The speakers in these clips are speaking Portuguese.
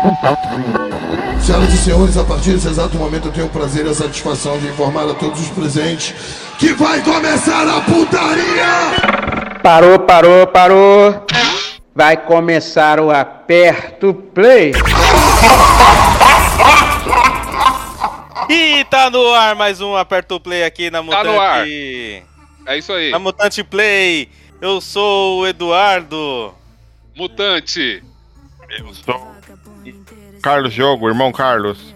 Senhoras e senhores, a partir desse exato momento eu tenho o prazer e a satisfação de informar a todos os presentes que vai começar a putaria! Parou, parou, parou. Vai começar o Aperto Play. E tá no ar mais um Aperto Play aqui na Mutante. Tá no ar. É isso aí. Na Mutante Play. Eu sou o Eduardo. Mutante. Eu sou Carlos Jogo, irmão Carlos.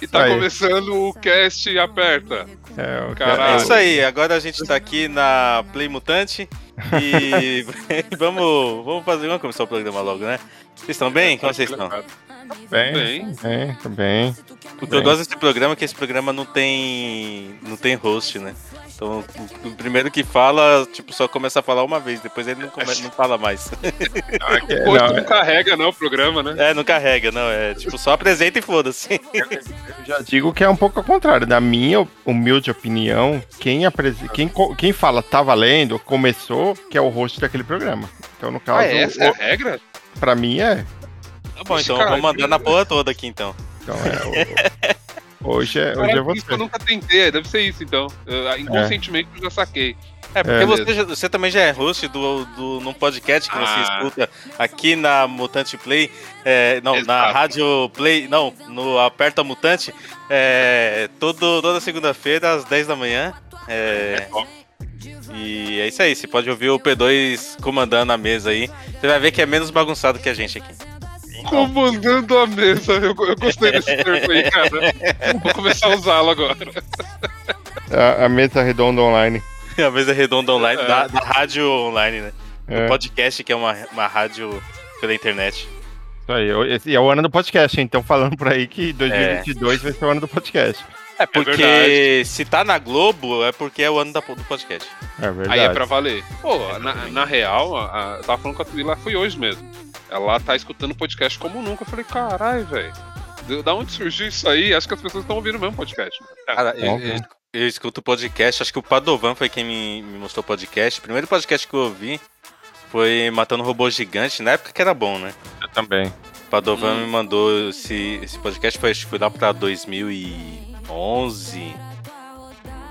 E tá Aí. começando o cast Aperta. É, o Caralho. É isso aí, agora a gente tá aqui na Play Mutante e vamos, vamos fazer, vamos começar o programa logo, né? Vocês estão bem? Como vocês estão? Bem, Bem. bem. O que eu gosto desse programa é que esse programa não tem não tem host, né? Então, o o primeiro que fala, tipo, só começa a falar uma vez, depois ele não, come- não fala mais. Não, é que- não, não, é- carrega, não, o programa, né? É, não carrega, não, é tipo, só apresenta e foda-se. eu já digo que é um pouco ao contrário. Na minha humilde opinião, quem, aprese- quem, quem fala tá valendo, começou, que é o host daquele programa. Então, no caso, Ah, essa é a o- regra? pra mim é. Tá bom, então vamos mandar na porra toda aqui, então. Então, é o- hoje é, hoje é isso eu você. nunca tentei, deve ser isso então. Eu, inconscientemente eu já saquei. É, porque É, você, já- você também já é host do, do, num podcast que você Ah. escuta aqui na Mutante Play, é, não, na Exato. Rádio Play, não, no Aperta Mutante, é, todo, toda segunda-feira às 10 da manhã. É, e é isso aí, você pode ouvir o P2 comandando a mesa aí. Você vai ver que é menos bagunçado que a gente aqui. Comandando a mesa. Eu, eu gostei desse termo aí, cara. Vou começar a usá-lo agora. A, a mesa redonda online. A mesa redonda online, É. da, da rádio online, né? É, Do podcast, que é uma, uma rádio pela internet. isso aí. Esse é o ano do podcast? Então falando por aí que 2022 vai ser o ano do podcast. É porque verdade. se tá na Globo é porque é o ano da- do podcast. É verdade. Aí é pra valer. Pô, na, na real, a, a- eu tava falando com a Twila, foi hoje mesmo. Ela tá escutando podcast como nunca. Eu falei, caralho, velho. Da onde surgiu isso aí? Acho que as pessoas estão ouvindo o mesmo podcast. Cara, eu, eu, eu escuto podcast, acho que o Padovan foi quem me, me mostrou o podcast. O primeiro podcast que eu ouvi foi Matando Robô Gigante, na época que era bom, né? Eu também. O Padovan Hum. me mandou esse, esse podcast, foi, acho que foi lá pra 2011.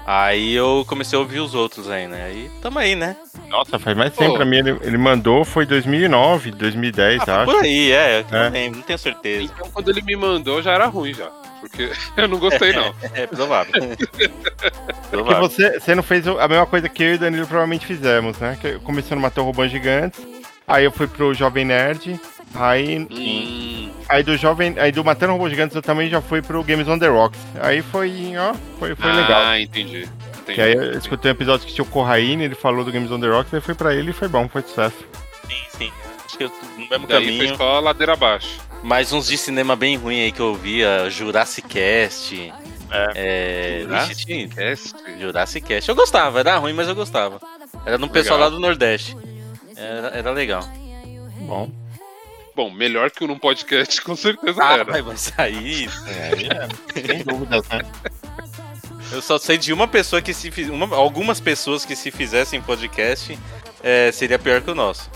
Aí eu comecei a ouvir os outros aí, né? Aí tamo aí, né? Nossa, faz mais tempo Pô. pra mim. Ele, ele mandou, foi 2009, 2010, Ah, foi acho. por aí, é, eu É. também, não tenho certeza. Então, quando ele me mandou, já era ruim já. Porque eu não gostei, não. É provável. Porque você, você não fez a mesma coisa que eu e o Danilo provavelmente fizemos, né? Que eu comecei no Matou Robôs Gigantes, aí eu fui pro Jovem Nerd, aí, Hum, aí do Jovem. Aí do Matando Robôs Gigantes eu também já fui pro Games on the Rocks. Aí foi, ó, foi, foi ah, legal. entendi. entendi. Que aí eu escutei um episódio que tinha o Corraine, ele falou do Games on the Rocks, aí fui pra ele e foi bom, foi sucesso. Sim, sim. Acho que eu no mesmo Daí foi caminho. só ladeira abaixo. Mais uns de cinema bem ruim aí que eu ouvia, Jurassic Cast. É. Jurassic Ixi, Cast? Jurassic Cast. Eu gostava, era ruim, mas eu gostava. Era num pessoal lá do Nordeste. Era, era legal. Bom. Bom, melhor que o num podcast, com certeza Ah, era. vai, sair. Sem dúvidas, né? Eu só sei de uma pessoa que se fiz... uma- algumas pessoas que se fizessem podcast é, seria pior que o nosso.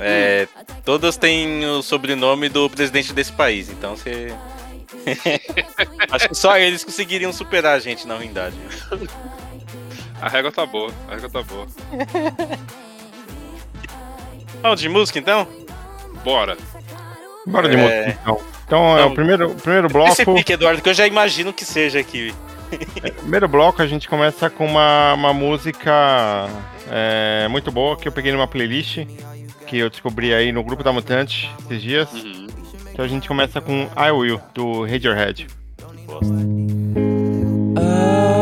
É, Todas têm o sobrenome do presidente desse país, então você. Acho que só eles conseguiriam superar a gente na ruindade. A régua tá boa, a régua tá boa. Vamos de música então? Bora. Bora de É. música então. Então, é o primeiro, o primeiro Esse bloco. pique, Eduardo, que eu já imagino que seja aqui. Primeiro bloco a gente começa com uma, uma música é, muito boa que eu peguei numa playlist que eu descobri aí no grupo da Mutante esses dias. Uhum. Então a gente começa com I Will, do Radiohead. In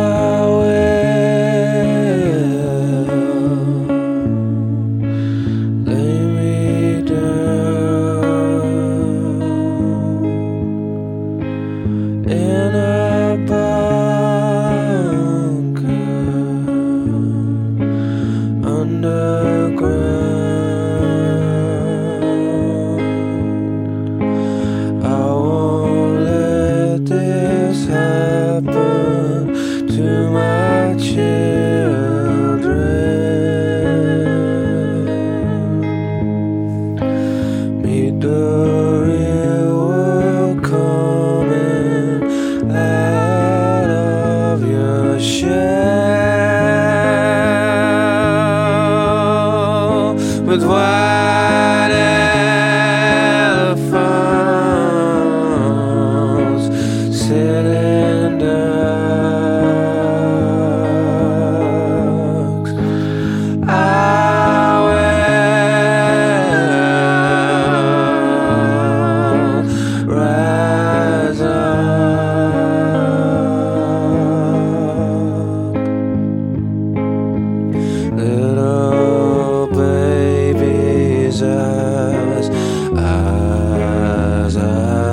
as, I.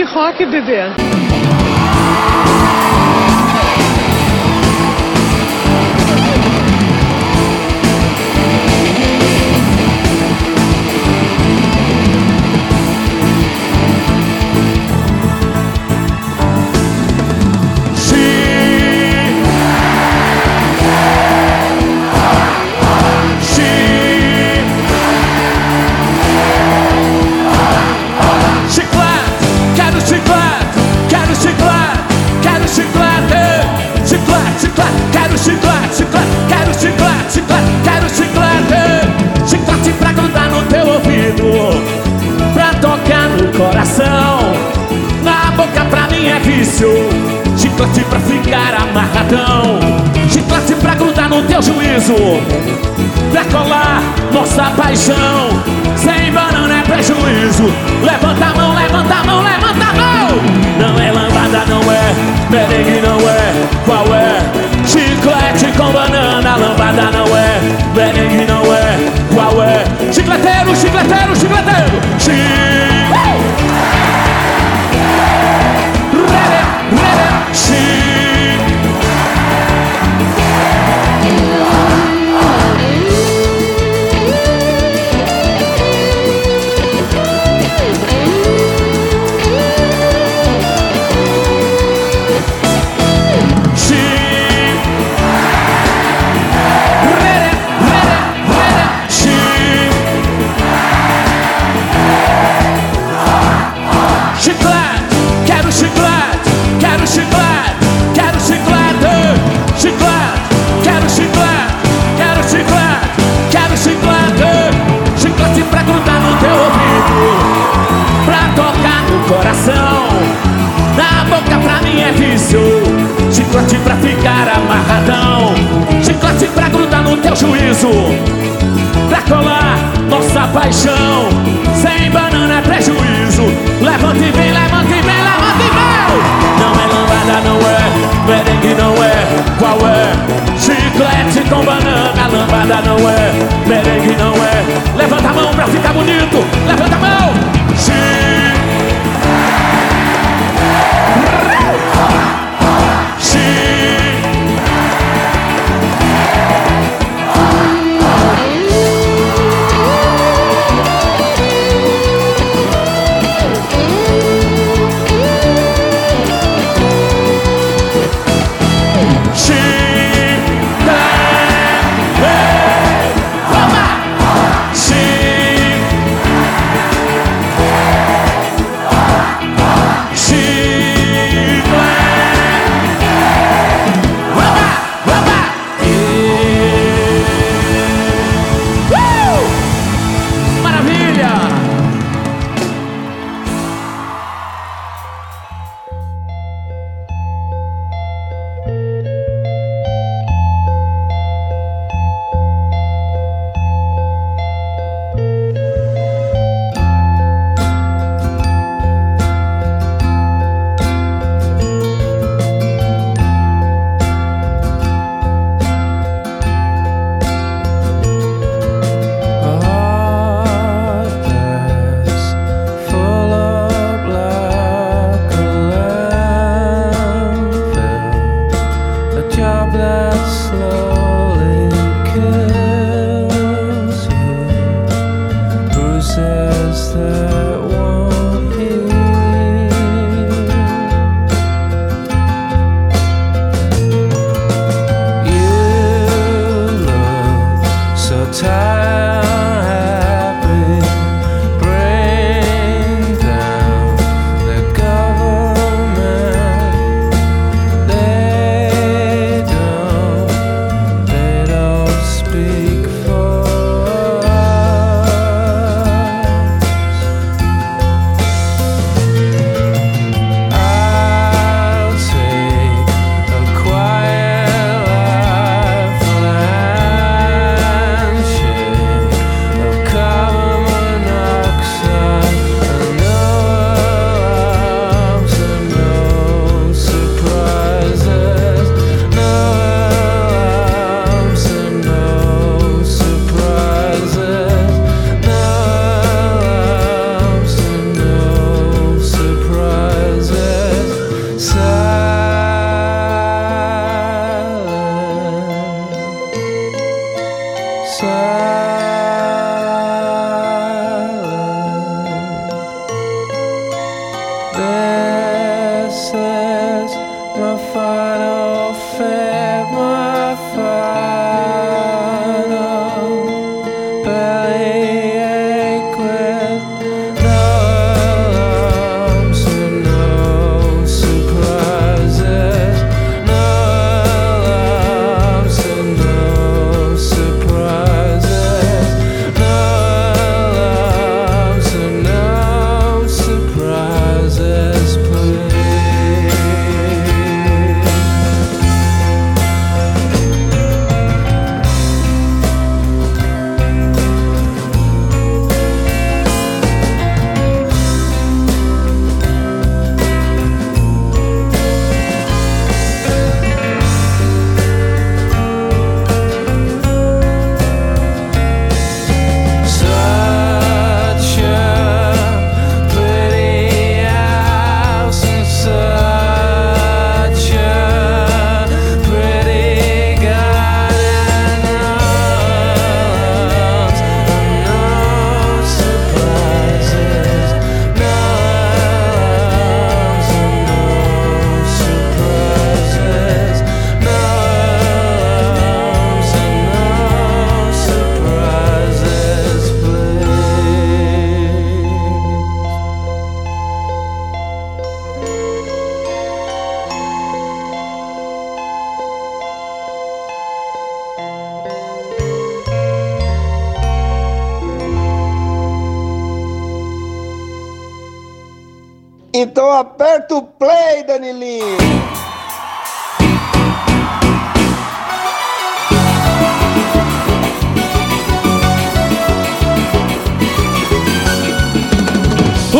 de rock, bebê. Chiclete pra ficar amarradão. Chiclete pra grudar no teu juízo. Pra colar nossa paixão. Sem banana é prejuízo. Levanta a mão, levanta a mão, levanta a mão. Não é lambada, não é. Merengue não é, qual é? Chiclete com banana Lambada não é, merengue não é. Qual é? Chicleteiro, chicleteiro, chicleteiro. Chicleteiro.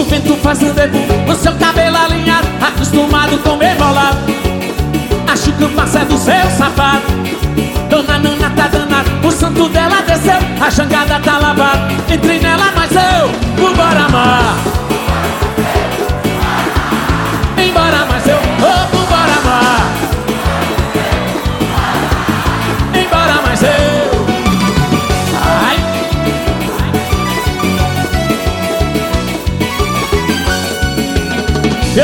O vento fazendo eco no seu cabelo alinhado Acostumado com me enrolar Acho que o passo é do seu sapato Dona Nana tá danada O santo dela desceu A jangada tá lavada. Entre nela nós eu Vambora amar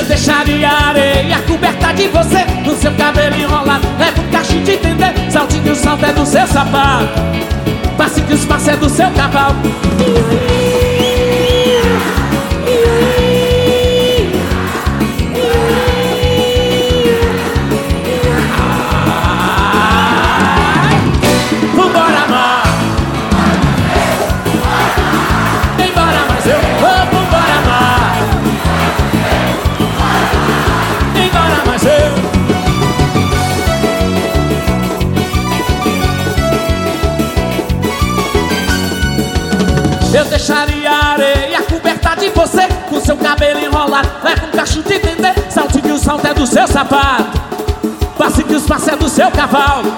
deixaria a areia coberta de você No seu cabelo enrolado. Leva um cacho de entender Saltinho o salto é do seu sapato. Passe que os passos é do seu cavalo Eu deixaria a areia coberta de você Com seu cabelo enrolado Leva um cacho de dendê. Salte que o salto é do seu sapato Passe que os passos é do seu cavalo.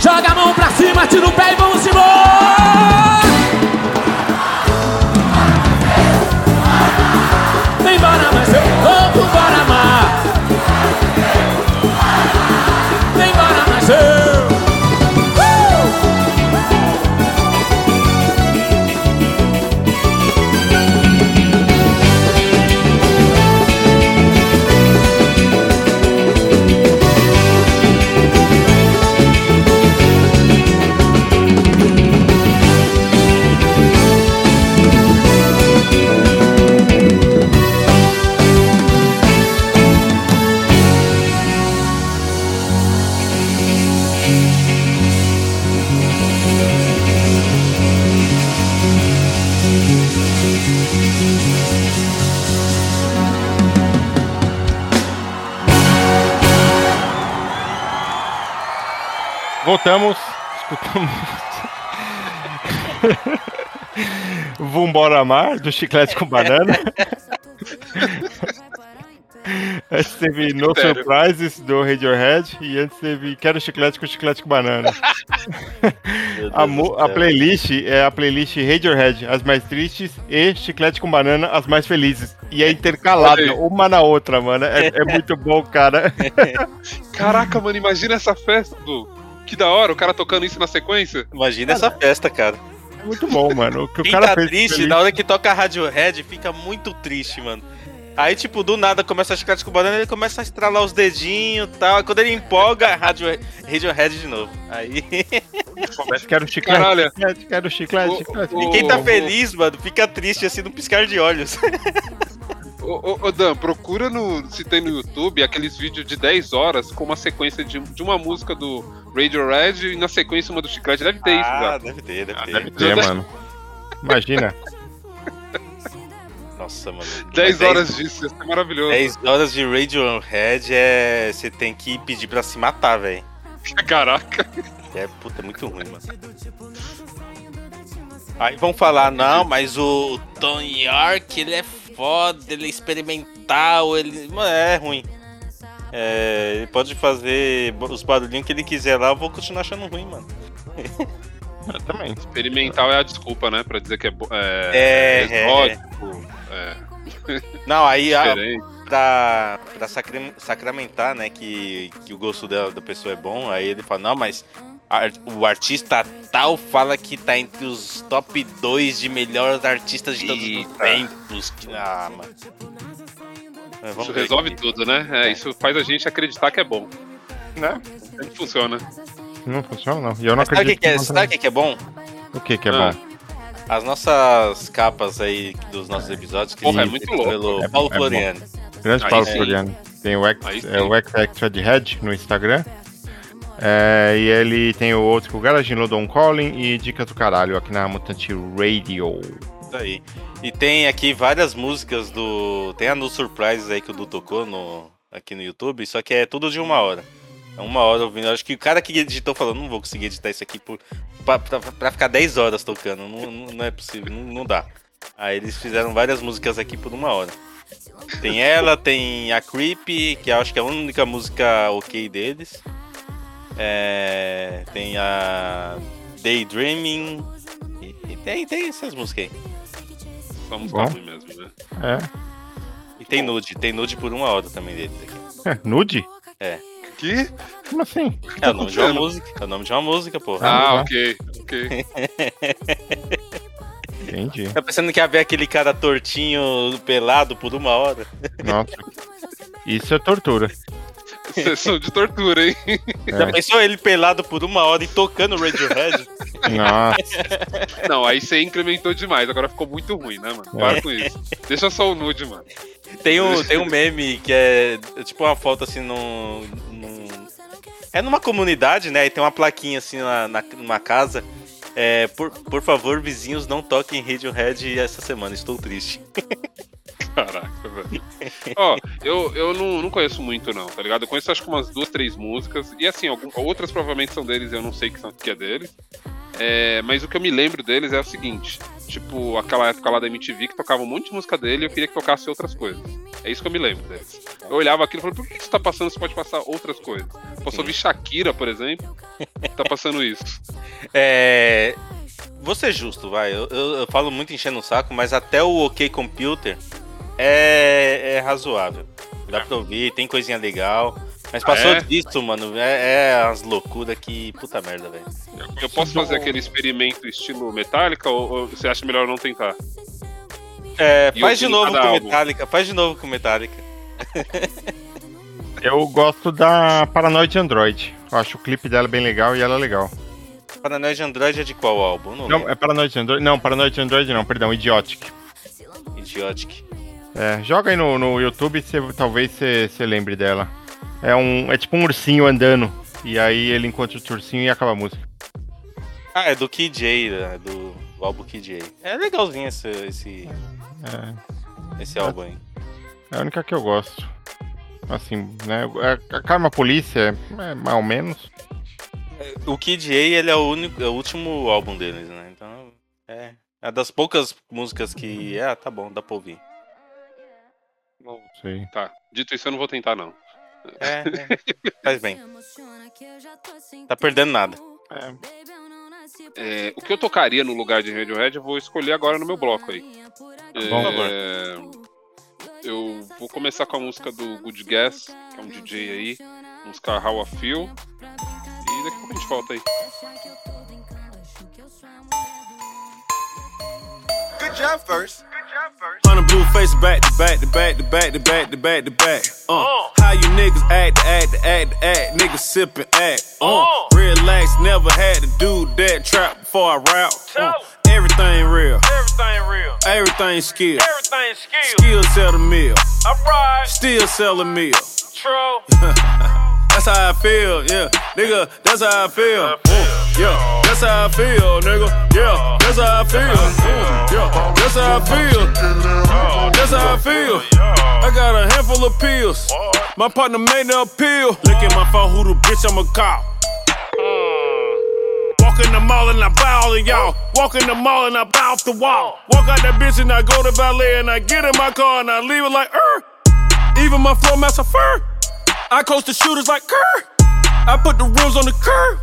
Joga a mão pra cima, tira o pé Vambora Amar, do Chiclete com Banana. Antes teve No Sério? Surprises, do Radiohead. E antes teve Quero Chiclete com Chiclete com Banana. A, a playlist é a playlist Radiohead, as mais tristes, e Chiclete com Banana, as mais felizes. E é intercalada, uma na outra, mano. É, é muito bom, cara. Caraca, mano, imagina essa festa, Du. Que da hora, o cara tocando isso na sequência. Imagina essa festa, cara. É muito bom, mano. O que o cara tá fez triste, feliz- na hora que toca Radiohead, fica muito triste, mano. Aí, tipo, do nada começa a chiclete com banana, ele começa a estralar os dedinhos e tal. Aí quando ele empolga, Radio, Radiohead de novo. Aí. Começa, quero chiclete, Caralho. quero chiclete, O- chiclete. o- E quem tá feliz, mano, fica triste assim no piscar de olhos. Ô, ô, ô, Dan, procura no. Se tem no YouTube aqueles vídeos de 10 horas com uma sequência de, de uma música do Radiohead e na sequência uma do Chiclete. Deve ter isso, ah, já. deve ter, deve Ah, ter. deve ter, mano. Imagina. Nossa, mano. 10 Mas horas disso, isso é maravilhoso. 10 horas de Radiohead é. Você tem que pedir pra se matar, velho. Caraca. É, puta, é muito ruim, mano. Aí vão falar, não, mas o Tom York, ele é foda, ele é experimental, ele. Mano, é ruim. É, ele pode fazer os barulhinhos que ele quiser lá, eu vou continuar achando ruim, mano. Eu também. Experimental é a desculpa, né? Pra dizer que é, bo- é, É, exótico, é, Não, aí a, pra, pra sacra- sacramentar, né, que, que o gosto da, da pessoa é bom, aí ele fala, não, mas o artista tal fala que tá entre os top 2 de melhores artistas de todos os Eita. tempos. Que- Ah, mano. Vamos Isso resolve aqui. tudo, né? É, isso faz a gente acreditar que é bom. Né? Assim funciona. Não funciona, não. E eu não Mas sabe o que, acredito. que é, não sabe o que, que é bom? O que que é Ah. bom? As nossas capas aí dos nossos episódios, que Porra, é são muito louco. pelo É- Paulo é bom. Floriano. Grande Aí Paulo sim. Floriano. Tem o X, Aí sim. é, o X Extra de Head no Instagram. É, e ele tem o outro com o Garage London Calling e Dicas do Caralho aqui na Mutante Radio. Isso aí. E tem aqui várias músicas do. Tem a No Surprises aí que o Du tocou no... aqui no YouTube, só que é tudo de uma hora. É uma hora ouvindo. Acho que o cara que editou falou, não vou conseguir editar isso aqui por... pra, pra, pra ficar 10 horas tocando. Não, não, é possível, não, não dá. Aí eles fizeram várias músicas aqui por uma hora. Tem ela, tem a Creep, que acho que é a única música ok deles. É, tem a Daydreaming. E, e tem, tem essas músicas aí. Só música Bom. ruim mesmo, né? É. E tem Nude, tem Nude por uma hora também deles aqui. É, Nude? É. Que? Como assim? É o nome de uma música. É o nome de uma música, porra. Ah, tá. ok, ok. Entendi. Tá pensando que ia ver aquele cara tortinho, pelado por uma hora? Nossa. Isso é tortura. Sessão de tortura, hein? Já É. pensou ele pelado por uma hora e tocando Radiohead? Nossa. Não, aí você incrementou demais, agora ficou muito ruim, né, mano? Para com isso. Deixa só o nude, mano. Tem um, tem um meme que é é tipo uma foto assim num, num- É numa comunidade, né? E tem uma plaquinha assim na, na- numa casa. É, por, por favor, vizinhos, não toquem Radiohead essa semana, estou triste. Caraca, velho. Ó, eu, eu não, não conheço muito, não, tá ligado? Eu conheço acho que umas duas, três músicas. E assim, algum- outras provavelmente são deles, eu não sei que, são, que é deles. É, mas o que eu me lembro deles é o seguinte: tipo, aquela época lá da MTV que tocava um monte de música dele e eu queria que tocasse outras coisas. É isso que eu me lembro deles. Eu olhava aquilo e falei, por que isso tá passando? Você pode passar outras coisas. Posso ouvir Shakira, por exemplo? Tá passando isso. É. Vou ser justo, vai. Eu, eu- eu falo muito enchendo o saco, mas até o OK Computer é, é razoável. Dá pra ouvir, tem coisinha legal. Mas passou é? disso, mano. É, é as loucuras que. Puta merda, velho. Eu, posso fazer aquele experimento estilo Metallica ou, ou você acha melhor não tentar? É, faz de novo com álbum. Metallica, faz de novo com Metallica. Eu gosto da Paranoid Android. Eu acho o clipe dela bem legal e ela é legal. Paranoid Android é de qual álbum? Não, Não, é Paranoid Android. Não, Paranoid Android não, perdão, Idiotic. Idiotic. É, joga aí no, no YouTube e talvez você lembre dela. É um. É tipo um ursinho andando. E aí ele encontra o ursinho e acaba a música. Ah, é do Kid J, né? do, do álbum Kid J. É legalzinho esse, esse, É, esse álbum aí. é a única que eu gosto. Assim, né? A, a Karma Polícia é, é mais ou menos. O Kid A, ele é o, único, é o último álbum deles, né? Então, é. É das poucas músicas que. É, tá bom, dá pra ouvir. Sei. tá. Dito isso, eu não vou tentar, não. É, é, faz bem. Tá perdendo nada. É, o que eu tocaria no lugar de Radiohead, eu vou escolher agora no meu bloco aí. É, Por favor. eu vou começar com a música do Good Guess, que é um DJ aí. Música How I Feel. E daqui a pouco a gente volta aí. On a blue face back to back to back to back to back to back to back. Uh, how you niggas act, act, act, act, niggas sippin' act. Uh, relax, never had to do that trap before I rap. Uh, everything real, Everything real. everything skill. Everything skill. Still sell the meal, Alright. still sell the meal. True. That's how I feel, yeah, nigga. That's how I feel. Mm, yeah, that's how I feel, nigga. Yeah, that's how I feel. Mm, yeah, that's how I feel. That's how I feel. I got a handful of pills. My partner made the appeal. Look at my phone, who the bitch I'ma call. Walk in the mall and I buy all of y'all. Walk in the mall and I buy off the wall. Walk out that bitch and I go to ballet and I get in my car and I leave it like, er. Even my floor mats are fur. I coach the shooters like Kerr. I put the rims on the curb.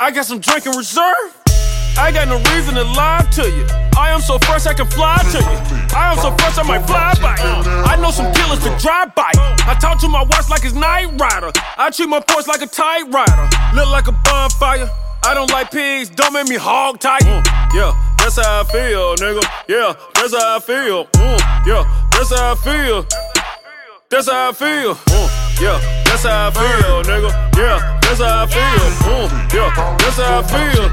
I got some drink in reserve. I got no reason to lie to you. I am so fresh I can fly to you. I am so fresh I might fly by you. I know some killers to drive by. I talk to my watch like it's Night Rider. I treat my porch like a tight rider. Look like a bonfire. I don't like pigs, don't make me hog tight. Mm, yeah, that's how I feel, nigga. Yeah, that's how I feel. Mm, yeah, that's how I feel. That's how I feel. Mm, yeah, that's how I feel, nigga. Yeah, that's how I feel. Mm, yeah, that's how I feel.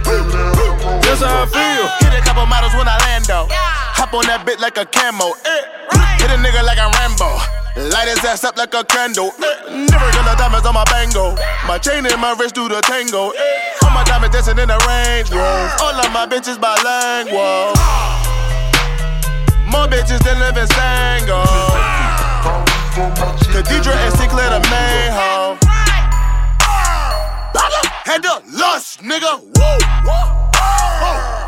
That's how I feel. Hit a couple models when I land though. Hop on that bit like a camo. Eh. Hit a nigga like I'm Rambo. Light his ass up like a candle. Eh, Never gonna diamonds on my bango. My chain and my wrist do the tango. Eh, All my diamonds dancing in the rain. Whoa. All of my bitches bilingual. More bitches than live in Stango. Cathedral and Sinclair the main hoe. Had the lust, nigga. Woo.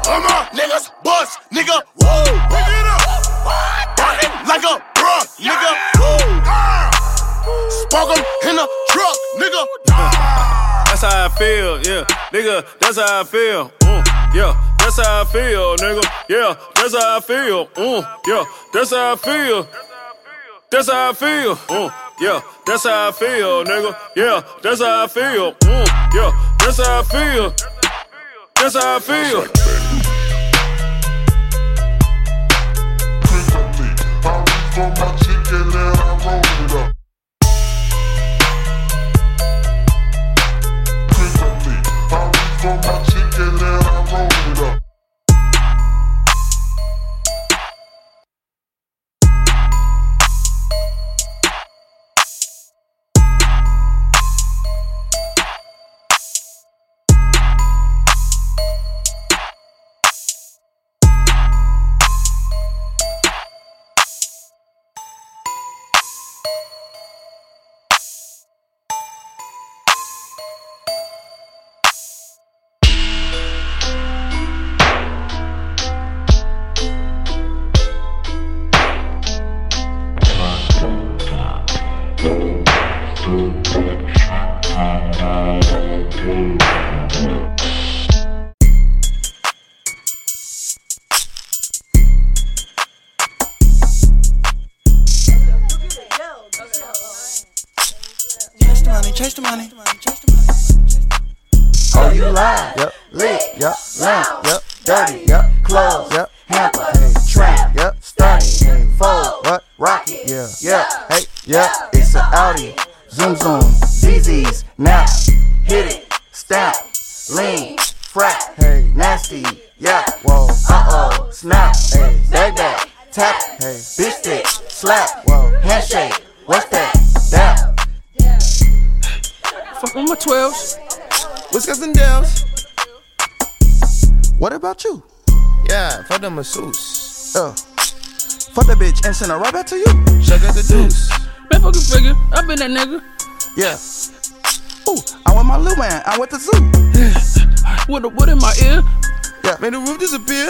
All my niggas bust, nigga. Woo. Barking like a bruh, nigga. Woo. Spark in the truck, nigga. That's how I feel, yeah. Nigga, that's how I feel. Mm, yeah, that's how I feel, nigga. Yeah, that's how I feel. Mm, yeah, that's how I feel. That's how I feel. Mm, yeah, that's how I feel, nigga. Yeah, that's how I feel. Mm, yeah, that's how I feel. That's how I feel. Money, chase the money. Oh, you lied. Yep. Lit. Yep. Lamp. Yep. Dirty. Yep. Clothes. Yep. Hamper. Hey. Trap. Yep. Hey. Fold. What? Rocket. Yeah. Yeah. Hey. Yeah. It's a Zoom zoom. ZZ's. Now. Hit it. Stamp. Lean. Frat. Hey. Nasty. Yeah. Whoa. Uh oh. Snap. Hey. Bag back. Tap. Hey. Bitch stick. Slap. Whoa. Handshake. What's that? Dap. Fuck with my 12s. Whiskers and Dells. What about you? Yeah, fuck the masseuse. Uh. Fuck the bitch and send her right back to you. Check out the deuce. Man, fucking figure. I been that nigga. Yeah. Ooh, I want my little man. I went to zoo. Yeah. With the wood in my ear. Yeah. Made the roof disappear.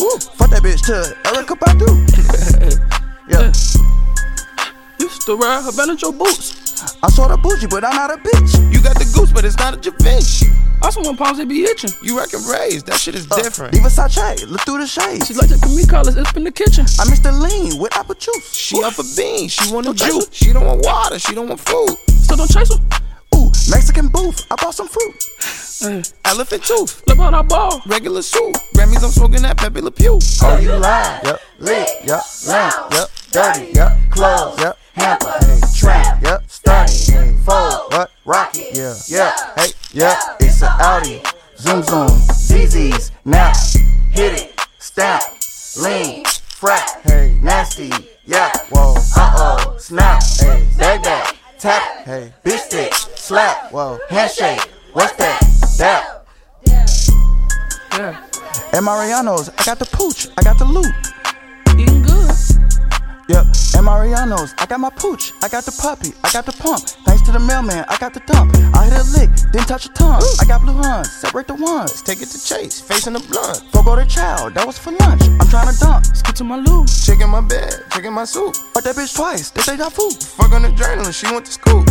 Ooh, fuck that bitch to Erica Badu. yeah. Used to ride her band your boots. I saw the bougie, but I'm not a bitch. You got the goose, but it's not a Javinci. I saw palms they be itching. You reckon raised? That shit is Uh, different. Leave Versace, look through the shades. She like to me collars up in the kitchen. I mixed the lean with apple juice. She up a bean. She want a juice. her. She don't want water. She don't want food. So don't chase her. Ooh, Mexican booth. I bought some fruit. Hey, Elephant tooth. look on that ball. Regular soup. Grammys, I'm smoking that Pepe Le Pew. Oh, you lied. Yep. Lit. Yep. Lamp. Yep. Dirty. Yep. Clothes. Yep. Hamper. Hey. Trap. Yep. Stunty. Hey. Fold. What? Rocket. Yeah. Yeah. Hey. Yeah. It's a Audi. Zoom zoom. ZZ's. Now. Hit it. Stamp. Lean. Frat. Hey. Nasty. Yeah. Whoa. Uh oh. Snap. Hey. Bag back. Tap. Hey. Bitch stick. Slap. Whoa. Handshake. What's that? Dap. Yeah. At Mariano's, I got the pooch, I got the loot. Yep, at Mariano's, I got my pooch, I got the puppy, I got the pump. Thanks to the mailman, I got the dump. I hit a lick, didn't touch a tongue. I got blue huns, separate the ones. Take it to Chase. Facing the blunt. Forgo the child, that was for lunch. I'm trying to dump. Let's to my loo. Chicken my bed. Chicken my soup. Fuck that bitch twice, they say that food. Fuck on the journalist. She went to school.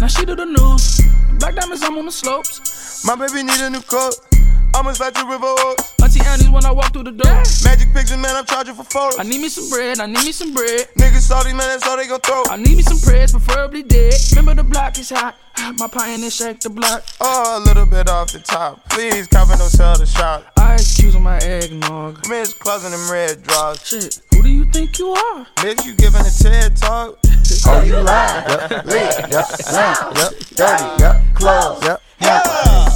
Now she do the news. Black diamonds, I'm on the slopes. My baby need a new coat. Almost like the river Oaks. Auntie Annie's when I walk through the door. Magic pictures, man, I'm charging for photos. I need me some bread, I need me some bread. Niggas salty, man, that's all they gon' throw. I need me some prayers, preferably dead. Remember the block is hot. My pioneer shake the block. Oh, a little bit off the top. Please, cover no sell the shot. Ice cubes on my eggnog. Miss closing them red draws. Shit, who do you think you are? Bitch, you giving a TED talk. Oh, you lied. Yep, lit, yep, lamp, yep, dirty, yep, clothes, yep, yeah,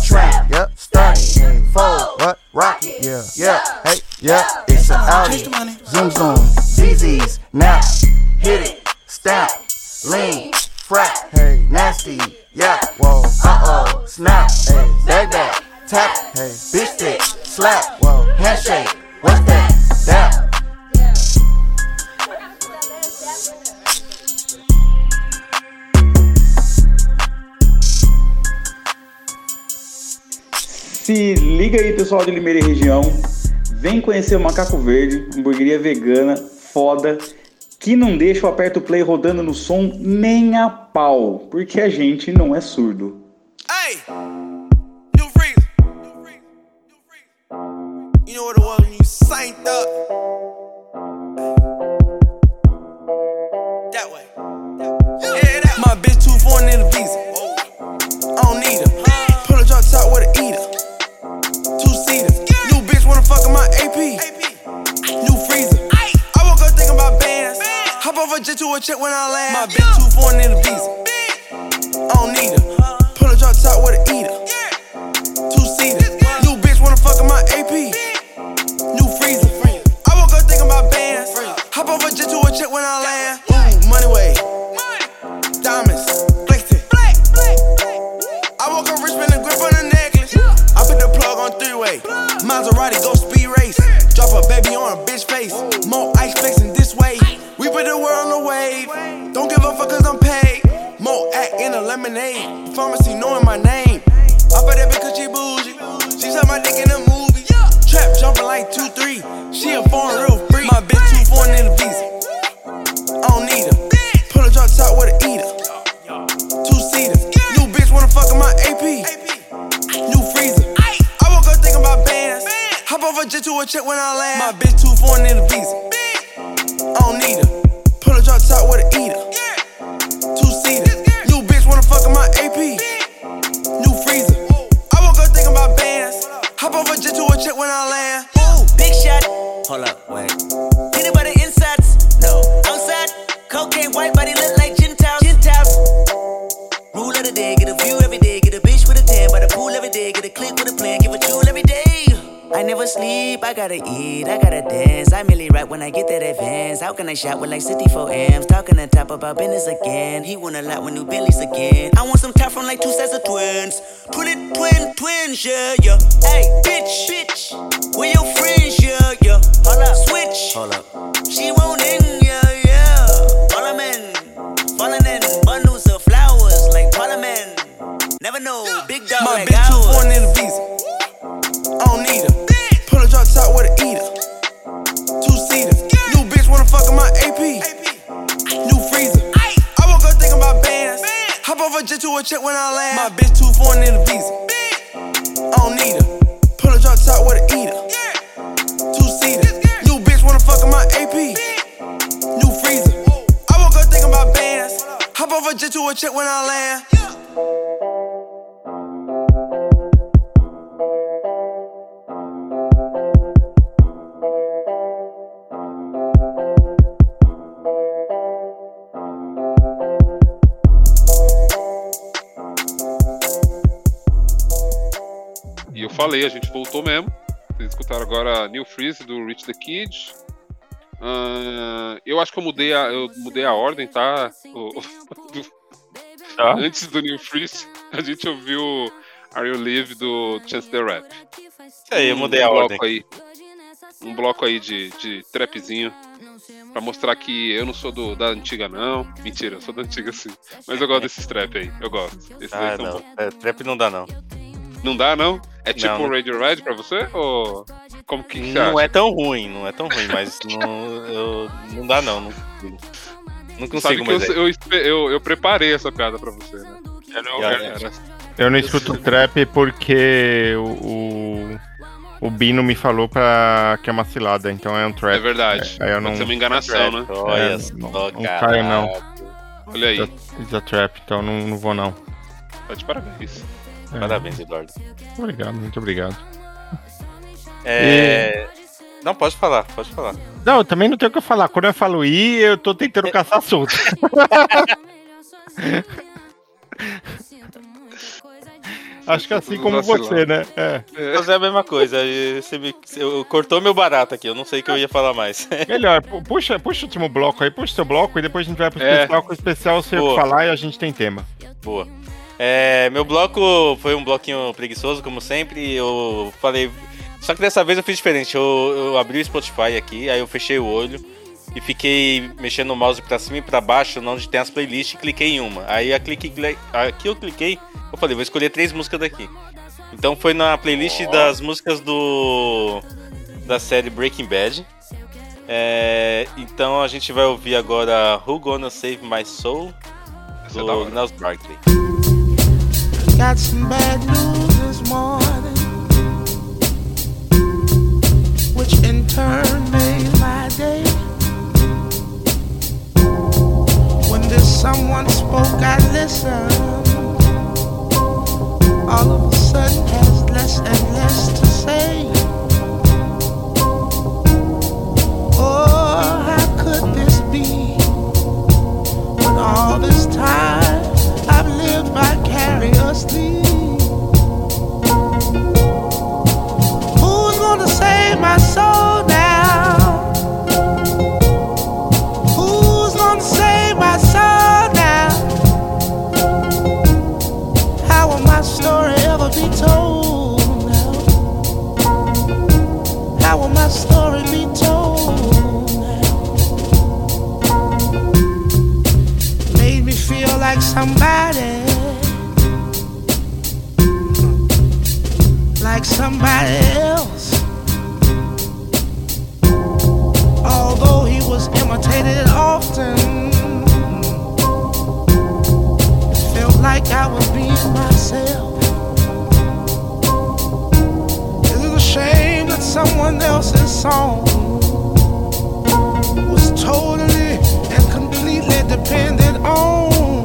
trap, yep, stunt, fold, what, rocket, yeah, yeah, hey, yeah, it's an Audi, zoom zoom, ZZs, now, hit it, stamp, lean, frack, hey, nasty, yeah, whoa, uh oh, snap, hey, bag back, tap, hey, bitch stick, slap, whoa, handshake, what's that, Down. Se liga aí, pessoal de Limeira e região. Vem conhecer o Macaco Verde, hamburgueria vegana, foda, que não deixa o aperto play rodando no som nem a pau, porque a gente não é surdo. Hey! You know what it was when you signed up? Want with new Bentleys again. I want some top from like two sets of twins. Twin, twin, twins, yeah, yeah. Hey, bitch, bitch. Where your friends, yeah, yeah. Hold up, switch. Hold up. She won't in, yeah, yeah. Parliament. Falling in bundles of flowers like Parliament. Never know, big dog My like bitch ours. foreign in the visa. I don't need her. Jet to a check when I land. My bitch too foreign in the visa. I don't need her. Pull a drop top with a eater. Two seater. New bitch wanna fuck in my AP. New freezer. I woke up thinking about bands. Hop off a jet to a check when I land. Falei, a gente voltou mesmo. Vocês escutaram agora New Freeze do Rich the Kid. Ah, eu acho que eu mudei a, eu mudei a ordem, tá? O- do- Antes do New Freeze, a gente ouviu Are You Live do Chance the Rap. aí, eu mudei a bloco ordem. Aí, um bloco aí de, de trapzinho. Pra mostrar que eu não sou do, da antiga, não. Mentira, eu sou da antiga sim. Mas eu gosto desses trap aí. Eu gosto. Esses Ah, não. É, trap não dá, não. Não dá, não? É tipo Não, não. Radio Red pra você? Ou como que, que Não acha? é tão ruim, não é tão ruim, mas não, eu- não dá, não. Não, não Sabe consigo que eu, mais. eu, espe- eu, eu preparei essa piada pra você, né? Eu não, Já, era- Eu não escuto trap porque o, o, Bino me falou pra, que é uma cilada, então é um trap. É verdade. Aí eu Pode não, ser uma enganação, né? Olha É, só, não, não caio não. Olha aí. It's a trap, então não, não vou não. Tá de parabéns. É. Parabéns, Eduardo. Obrigado, muito obrigado. É... Não, pode falar, pode falar. Não, eu também não tenho o que falar. Quando eu falo I, eu tô tentando caçar assunto. Acho que assim Tudo como você, né? É. Mas é a mesma coisa. e Você me, eu, cortou meu barato aqui, eu não sei o que eu ia falar mais. Melhor, pu- puxa, puxa o último bloco aí, puxa o seu bloco e depois a gente vai pro É. especial, com o especial você Boa. falar e a gente tem tema. Boa. É, meu bloco foi um bloquinho preguiçoso, como sempre. Eu falei. Só que dessa vez eu fiz diferente. Eu, eu abri o Spotify aqui, aí eu fechei o olho e fiquei mexendo o mouse pra cima e pra baixo, onde tem as playlists, e cliquei em uma. Aí a clique, aqui eu cliquei, eu falei, vou escolher três músicas daqui. Então foi na playlist das músicas do da série Breaking Bad. É, então a gente vai ouvir agora Who Gonna Save My Soul do Nels Barkley. Got some bad news this morning, which in turn made my day. When this someone spoke, I listened. All of a sudden, has less and less to say. Oh, how could this be? When all this time vicariously. Who's gonna save my soul now? Who's gonna save my soul now? How will my story ever be told now? How will my story be told now? Made me feel like somebody like somebody else. Although he was imitated often, it felt like I was being myself. Is it a shame that someone else's song was totally and completely dependent on?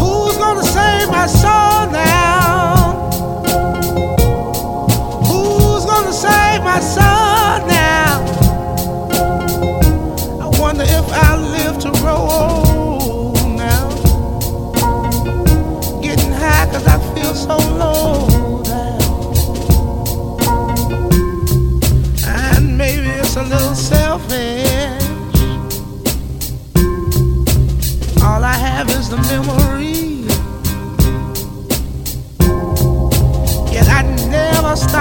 Who's gonna save my soul now?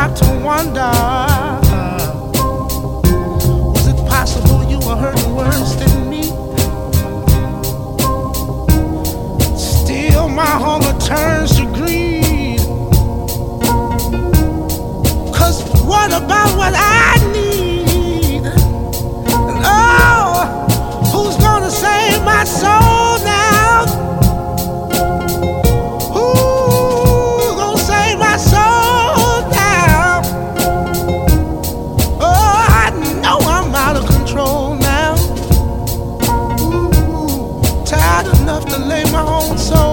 Never to wonder Was it possible you were hurting worse than me? Still, my hunger turns to greed. Cause what about what I to lay my own soul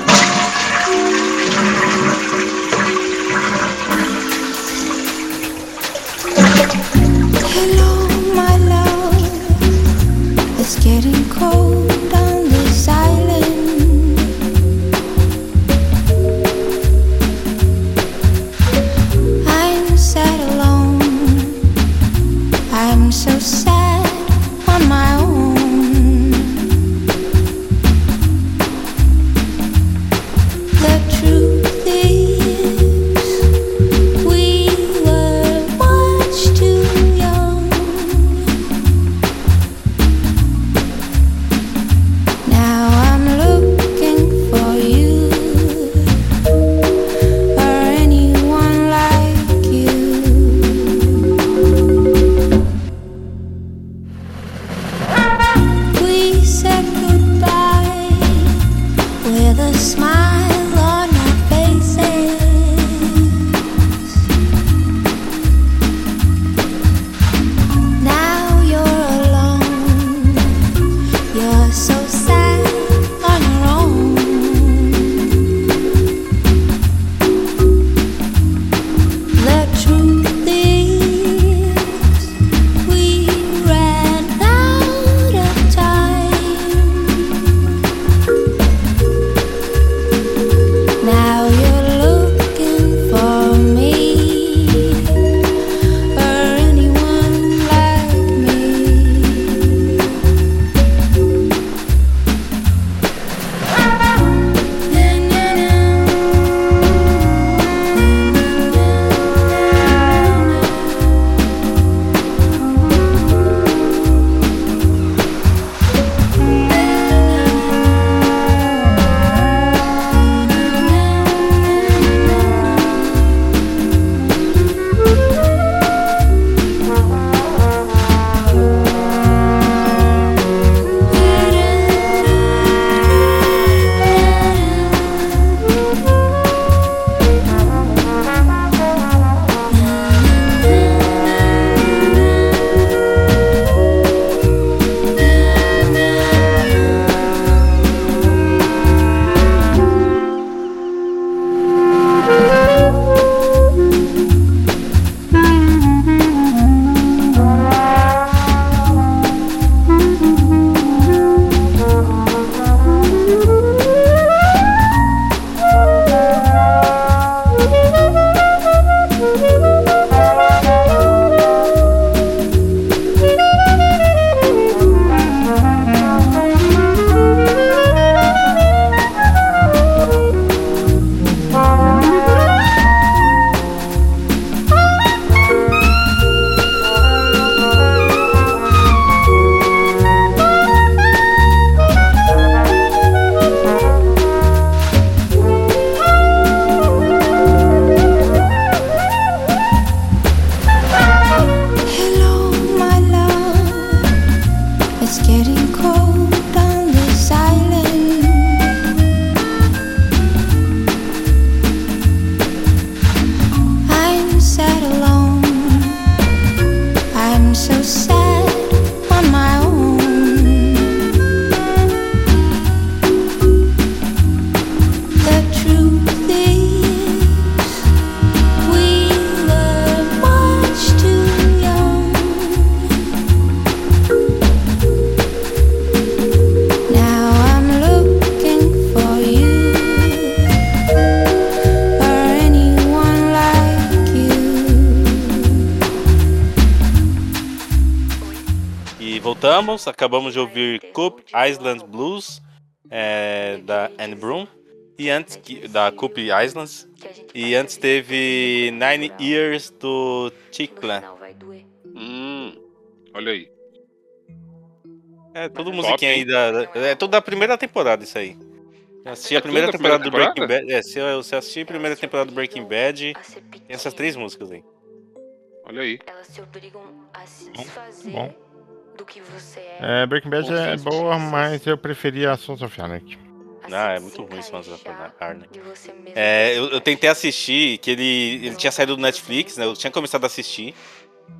Voltamos, acabamos de ouvir Coop Island Blues é, da Anne Broom e antes que- da Coop Islands e antes teve Nine Years do Chicla. Hum, olha aí. É tudo musiquinha aí da, é tudo da primeira temporada isso aí. Eu assisti a É primeira da primeira temporada do Breaking temporada? Bad. É, se eu, se eu a primeira temporada do Breaking Bad, tem essas três músicas aí. Olha aí. Elas se obrigam a se desfazer Bom. Do que você é. É, Breaking Bad é boa, mas eu preferia a Sons of Anarchy. Ah, é muito ruim esse Monstros da Carne. É, eu, eu tentei assistir, que ele, ele tinha saído do Netflix, né? Eu tinha começado a assistir.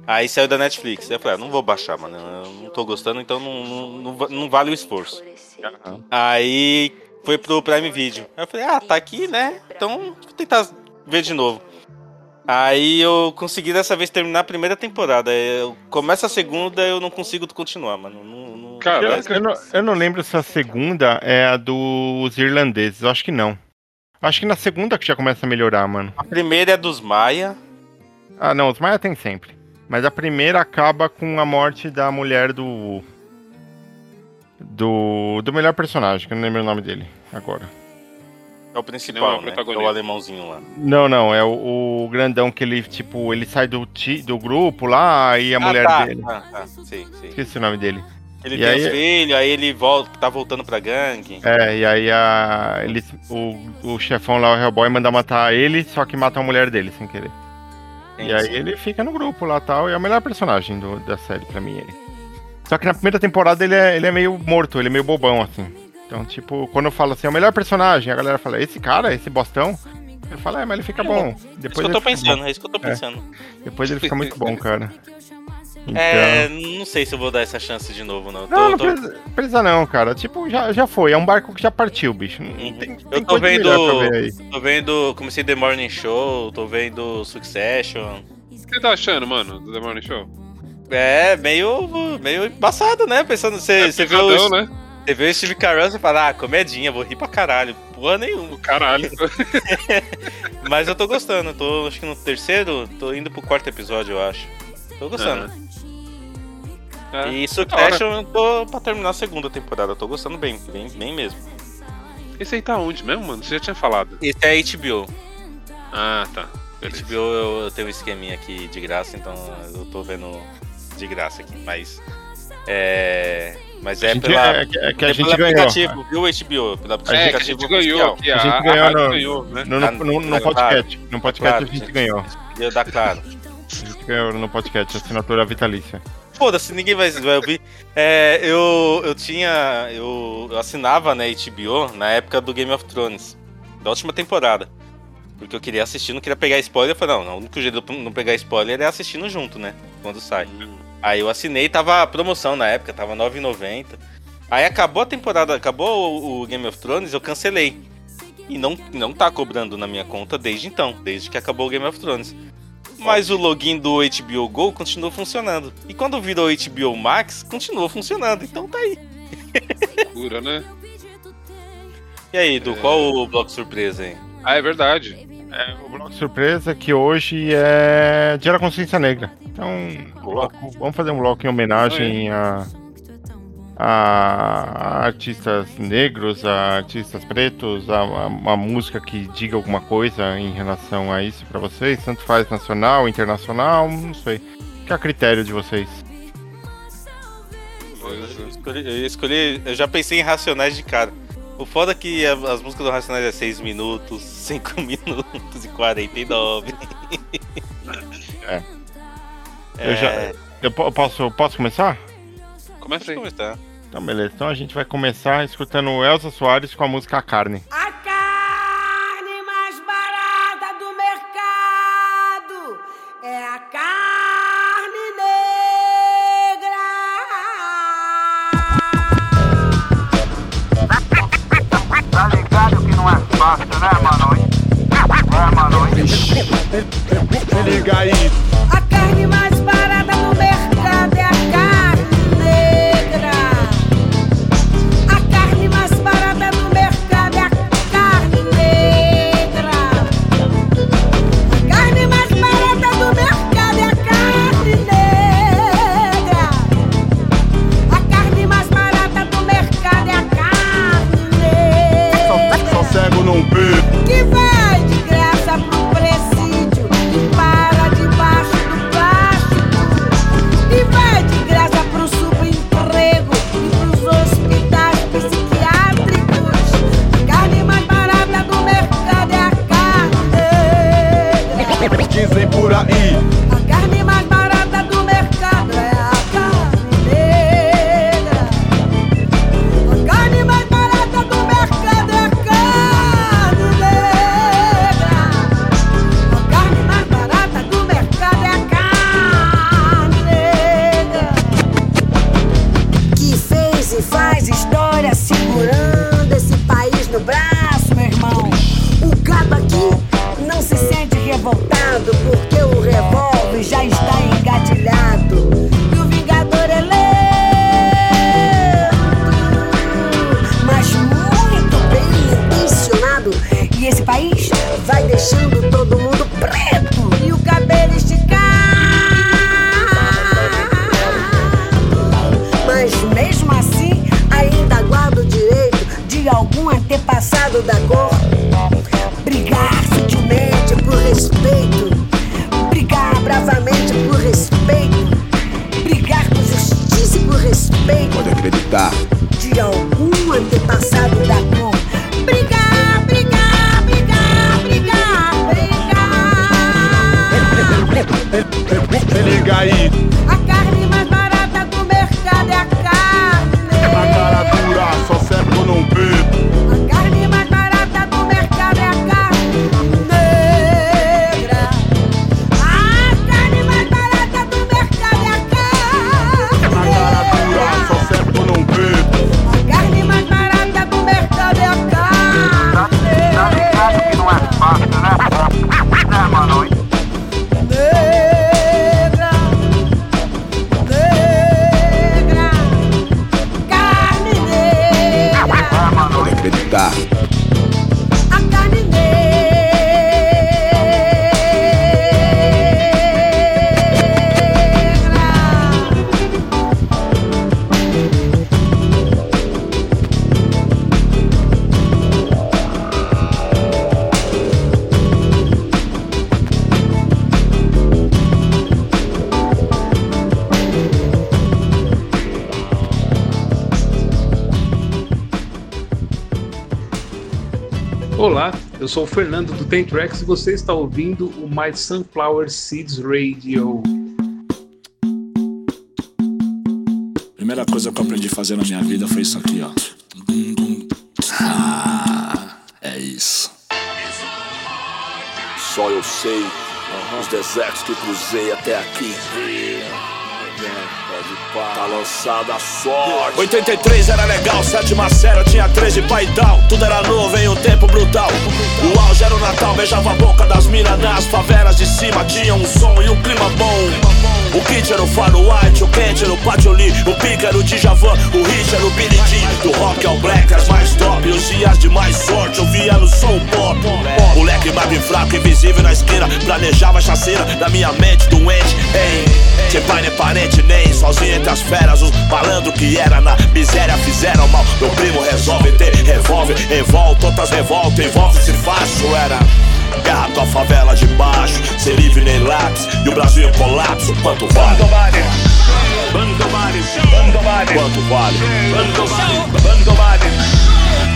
Aí saiu da Netflix. Aí eu falei, ah, não vou baixar, mano. Eu não tô gostando, então não, não, não, não vale o esforço. Aí foi pro Prime Video. Aí eu falei, ah, tá aqui, né? Então vou tentar ver de novo. Aí eu consegui dessa vez terminar a primeira temporada. Eu começo a segunda, eu não consigo continuar, mano. Não, não... eu, eu não, eu não lembro se a segunda é a dos irlandeses. Eu acho que não. Acho que na segunda que já começa a melhorar, mano. A primeira é dos Maia. Ah, não, os Maia tem sempre. Mas a primeira acaba com a morte da mulher do. Do. Do melhor personagem, que eu não lembro o nome dele agora. É o principal, Não, é o né? É o alemãozinho lá. Não, não, é o, o grandão que ele, tipo, ele sai do, ti, do grupo lá e a mulher tá, dele. Ah, tá, sei, sei. Esqueci o nome dele. Ele E tem aí- os filhos, aí ele volta, tá voltando pra gangue. É, e aí a, eles, o, o chefão lá, o Hellboy, manda matar ele, só que mata a mulher dele sem querer. E aí ele fica no grupo lá tal, e é o melhor personagem do- da série pra mim, ele. Só que na primeira temporada ele é, ele é meio morto, ele é meio bobão, assim. Então, tipo, quando eu falo assim, é o melhor personagem, a galera fala, esse cara, esse bostão? Eu falo, é, mas ele fica bom. É isso Depois que eu ele tô fica pensando, bom. é isso que eu tô É. pensando. Depois ele fica muito bom, cara. Então... É, não sei se eu vou dar essa chance de novo, não. Tô- Não, não tô- precisa, precisa não, cara. Tipo, já, já foi. É um barco que já partiu, bicho. Não tem, tem Eu tô coisa vendo. melhor pra ver aí. Tô vendo. Comecei The Morning Show, tô vendo Succession. O que você tá achando, mano, do The Morning Show? É, meio. meio embaçado, né? Pensando, você você vê o. pesadão, né? Você vê o Steve Carell e fala, ah, comedinha, vou rir pra caralho. Porra nenhuma. Caralho. Mas eu tô gostando, tô acho que no terceiro, tô indo pro quarto episódio, eu acho. Tô gostando. É, E da Succession eu tô pra terminar a segunda temporada, eu tô gostando bem, bem, bem mesmo. Esse aí tá onde mesmo, mano? Você já tinha falado. Esse é HBO. Ah, tá. HBO eu, eu tenho um esqueminha aqui de graça, então eu tô vendo de graça aqui, mas. É. Mas A é gente- pela, é que- é que a é gente pelo ganhou. aplicativo, viu, HBO? Pelo É, que a aplicativo gente ganhou A gente ganhou a no, rádio ganhou, né? no, no, no, no podcast. No podcast Claro, a gente gente. ganhou. Eu dar claro. A gente ganhou no podcast, assinatura vitalícia. Foda-se, ninguém vai, vai ouvir. É, eu, eu tinha. Eu, eu assinava na HBO na época do Game of Thrones, da última temporada. Porque eu queria assistir, não queria pegar spoiler. Eu falei, não, não, o único jeito de eu não pegar spoiler é assistindo junto, né? Quando sai. Aí eu assinei, tava promoção na época, tava R$ 9,90. Aí acabou a temporada, acabou o, o Game of Thrones, eu cancelei. E não, não tá cobrando na minha conta desde então, desde que acabou o Game of Thrones. Mas o login do HBO Go continuou funcionando. E quando virou HBO Max, continuou funcionando. Então tá aí. Cura, né? E aí, Edu, qual o bloco surpresa aí? Ah, é verdade. É, o bloco surpresa que hoje é Dia da Consciência Negra. Então, vamos fazer um bloco em homenagem a, a artistas negros, a artistas pretos, a, a uma música que diga alguma coisa em relação a isso pra vocês. Tanto faz nacional, internacional, não sei. Que é a critério de vocês. Eu escolhi, eu escolhi- eu já pensei em Racionais de cara. O foda é que as músicas do Racionais é 6 minutos, 5 minutos e 49. É. Eu já. Eu po- posso, posso começar? Começa aí. Começar. Então, beleza. Então a gente vai começar escutando Elza Soares com a música A Carne. A carne mais barata do mercado é a carne negra. Tá ligado que não é fácil, né, mano? É, mano. Se liga aí. Sou o Fernando do Tracks e você está ouvindo o My Sunflower Seeds Radio. Primeira coisa que eu aprendi a fazer na minha vida foi isso aqui, ó. Ah, é isso. Só eu sei os desertos que cruzei até aqui. Tá lançada a sorte. 83 era legal, sétima série, tinha 13 pai tal. Tudo era novo em um tempo brutal. O auge era o Natal, beijava a boca das minas nas favelas de cima. Tinha um som e um clima bom. O kit era o Faro White, o quente era o Patio Lee, o pique era o Djavan, o hit era o Billy. Do rock ao black, as mais top, os dias de mais sorte, eu via no som pop. Moleque mais bem fraco, invisível na esquina, planejava chacina da minha mente doente. Ei, sem pai nem parente, nem sozinho entre as feras, os malandro que era na miséria fizeram mal. Meu primo resolve ter revólver, envolve outras revoltas, envolve-se fácil, era. Com a favela de baixo, sem livre nem lápis, e o Brasil em colapso. Quanto vale? Quanto vale? Quanto vale? Quanto vale? Quanto vale? Quanto vale? Quanto vale?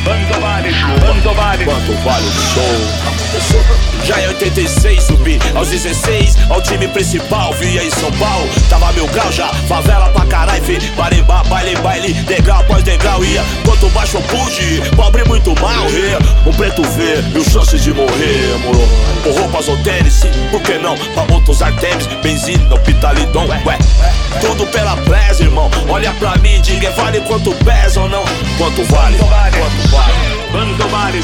Quanto vale? Quanto vale? Quanto vale o show? Já em 86 subi aos 16 ao time principal, via em São Paulo. Tava mil grau já, favela pra caralho, fi. Barimbá, baile, baile, degrau após degrau ia. Quanto baixo eu pude pobre muito mal, ria. Um preto vê, mil chances de morrer, moro. Com roupas ou tênis, por que não? Pra outros artemis, benzina, pitalidon, ué. Tudo pela presa, irmão. Olha pra mim, diga, vale quanto pesa ou não? Quanto vale? Quanto vale? Quanto vale?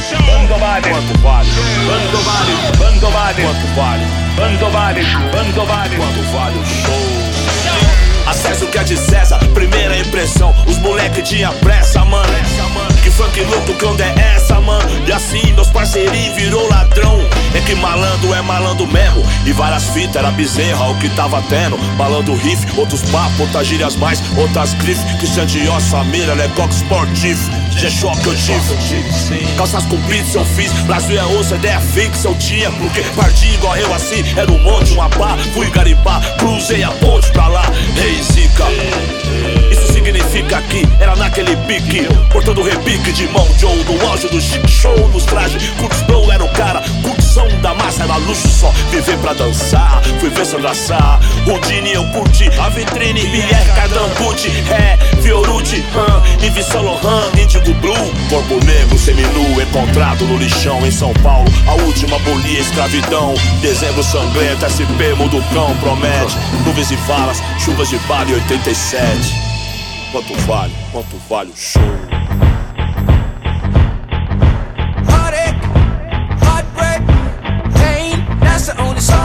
Quanto vale? Quanto vale? Quanto vale? Quanto vale? Quanto vale? Quanto vale? Quanto vale? O show? Acesso que é de César, primeira impressão. Os moleque tinha pressa, mano. Que funk louco, que onda é essa, mano? E assim, meus parceirinhos virou ladrão. É que malandro é malandro mesmo. E várias fitas, era bezerra o que tava tendo. Malandro riff, outros papos, outras gírias mais, outras grifes. Christian Dior, Samira, Lecoq Sportif. G-Shock eu tive. Calças compridas eu fiz. Brasil é osso, ideia fixa eu tinha. Porque parti igual eu assim, era um monte, uma pá. Fui garimpar, cruzei a ponte pra lá. Rei Zica. Significa que era naquele pique. Portando repique de mão Joe no auge do chic show nos trajes. Curtis Blow era o cara, curtição da massa era luxo só. Viver pra dançar, fui ver Sandra Sá. Houdini eu curti, a vitrine, Pierre Cardin, Gucci, é, Fiorucci, Han, Yves Saint Laurent, Indigo Blue. Corpo negro, seminu, encontrado no lixão em São Paulo. A última bolia, escravidão. Dezembro sangrento, SP muda o cão, promete. Nuvens e falas, chuvas de bala em 87. Quanto vale, quanto vale o show? Heartache, heartbreak, pain. That's the only song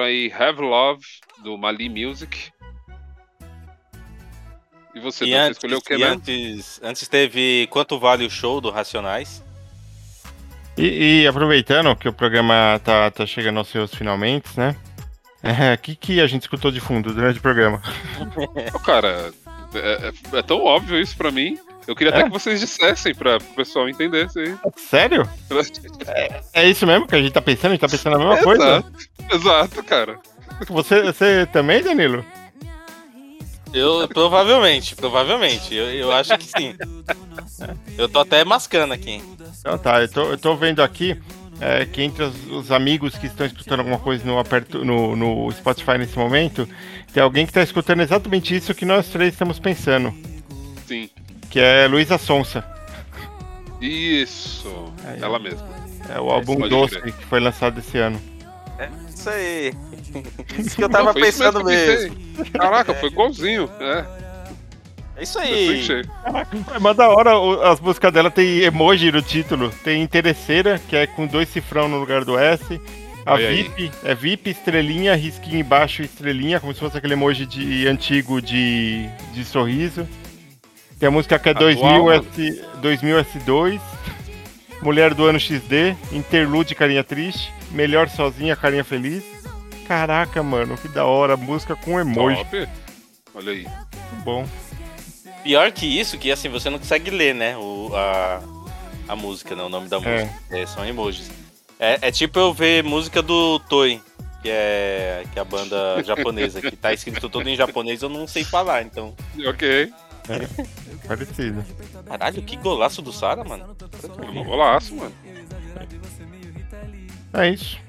escutaram aí Have Love, do Mali Music. E você, E você antes, escolheu o que e antes, antes teve Quanto Vale o Show do Racionais. E, e aproveitando que o programa tá, tá chegando aos seus finalmente, né? O que, que a gente escutou de fundo durante o programa? Cara, é, é- é tão óbvio isso pra mim. Eu queria até É? que vocês dissessem pra o pessoal entender isso aí. Sério? É isso mesmo que a gente tá pensando? A gente tá pensando a mesma coisa? Exato, exato, cara. Você, você também, Danilo? Eu, provavelmente, provavelmente. Eu, eu acho que sim. Eu tô até mascando aqui. Então tá, eu tô, eu tô vendo aqui é, que entre os, os amigos que estão escutando alguma coisa no, aperto, no, no Spotify nesse momento, tem alguém que tá escutando exatamente isso que nós três estamos pensando, Sim. Que é Luísa Sonsa. Isso. Ela mesma. É o álbum Doce crer. que foi lançado esse ano. É isso aí. Isso que eu tava Não, pensando mesmo. pensei. Caraca, foi igualzinho. É. É isso aí. achei. É, mas da hora, as músicas dela tem emoji no título. Tem Interesseira, que é com dois cifrão no lugar do S. A Olha aí. VIP é VIP, estrelinha, risquinho embaixo, estrelinha, como se fosse aquele emoji de antigo de, de sorriso. Tem a música que é Atual, 2000, mano. S, 2000 S2. Mulher do ano XD, Interlude Carinha Triste, Melhor Sozinha Carinha Feliz. Caraca, mano, que da hora, música com emoji. Top. Olha aí. Muito bom. Pior que isso, que assim, você não consegue ler, né? O, a, a música, né? O nome da música. É, são emojis. É, é tipo eu ver música do Toei, que é, que é a banda japonesa, que tá escrito tudo em japonês, eu não sei falar, então. Ok. Parecido. Caralho, que golaço do Sara, mano. Um golaço, mano. É isso.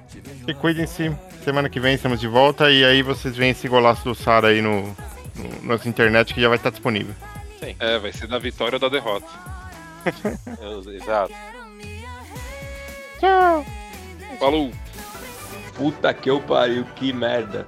Se cuidem-se. Semana que vem estamos de volta e aí vocês veem esse golaço do Sara aí no, no, nas internet que já vai estar disponível. É, vai ser da vitória ou da derrota. Exato. Tchau. Falou. Puta que eu pariu, que merda.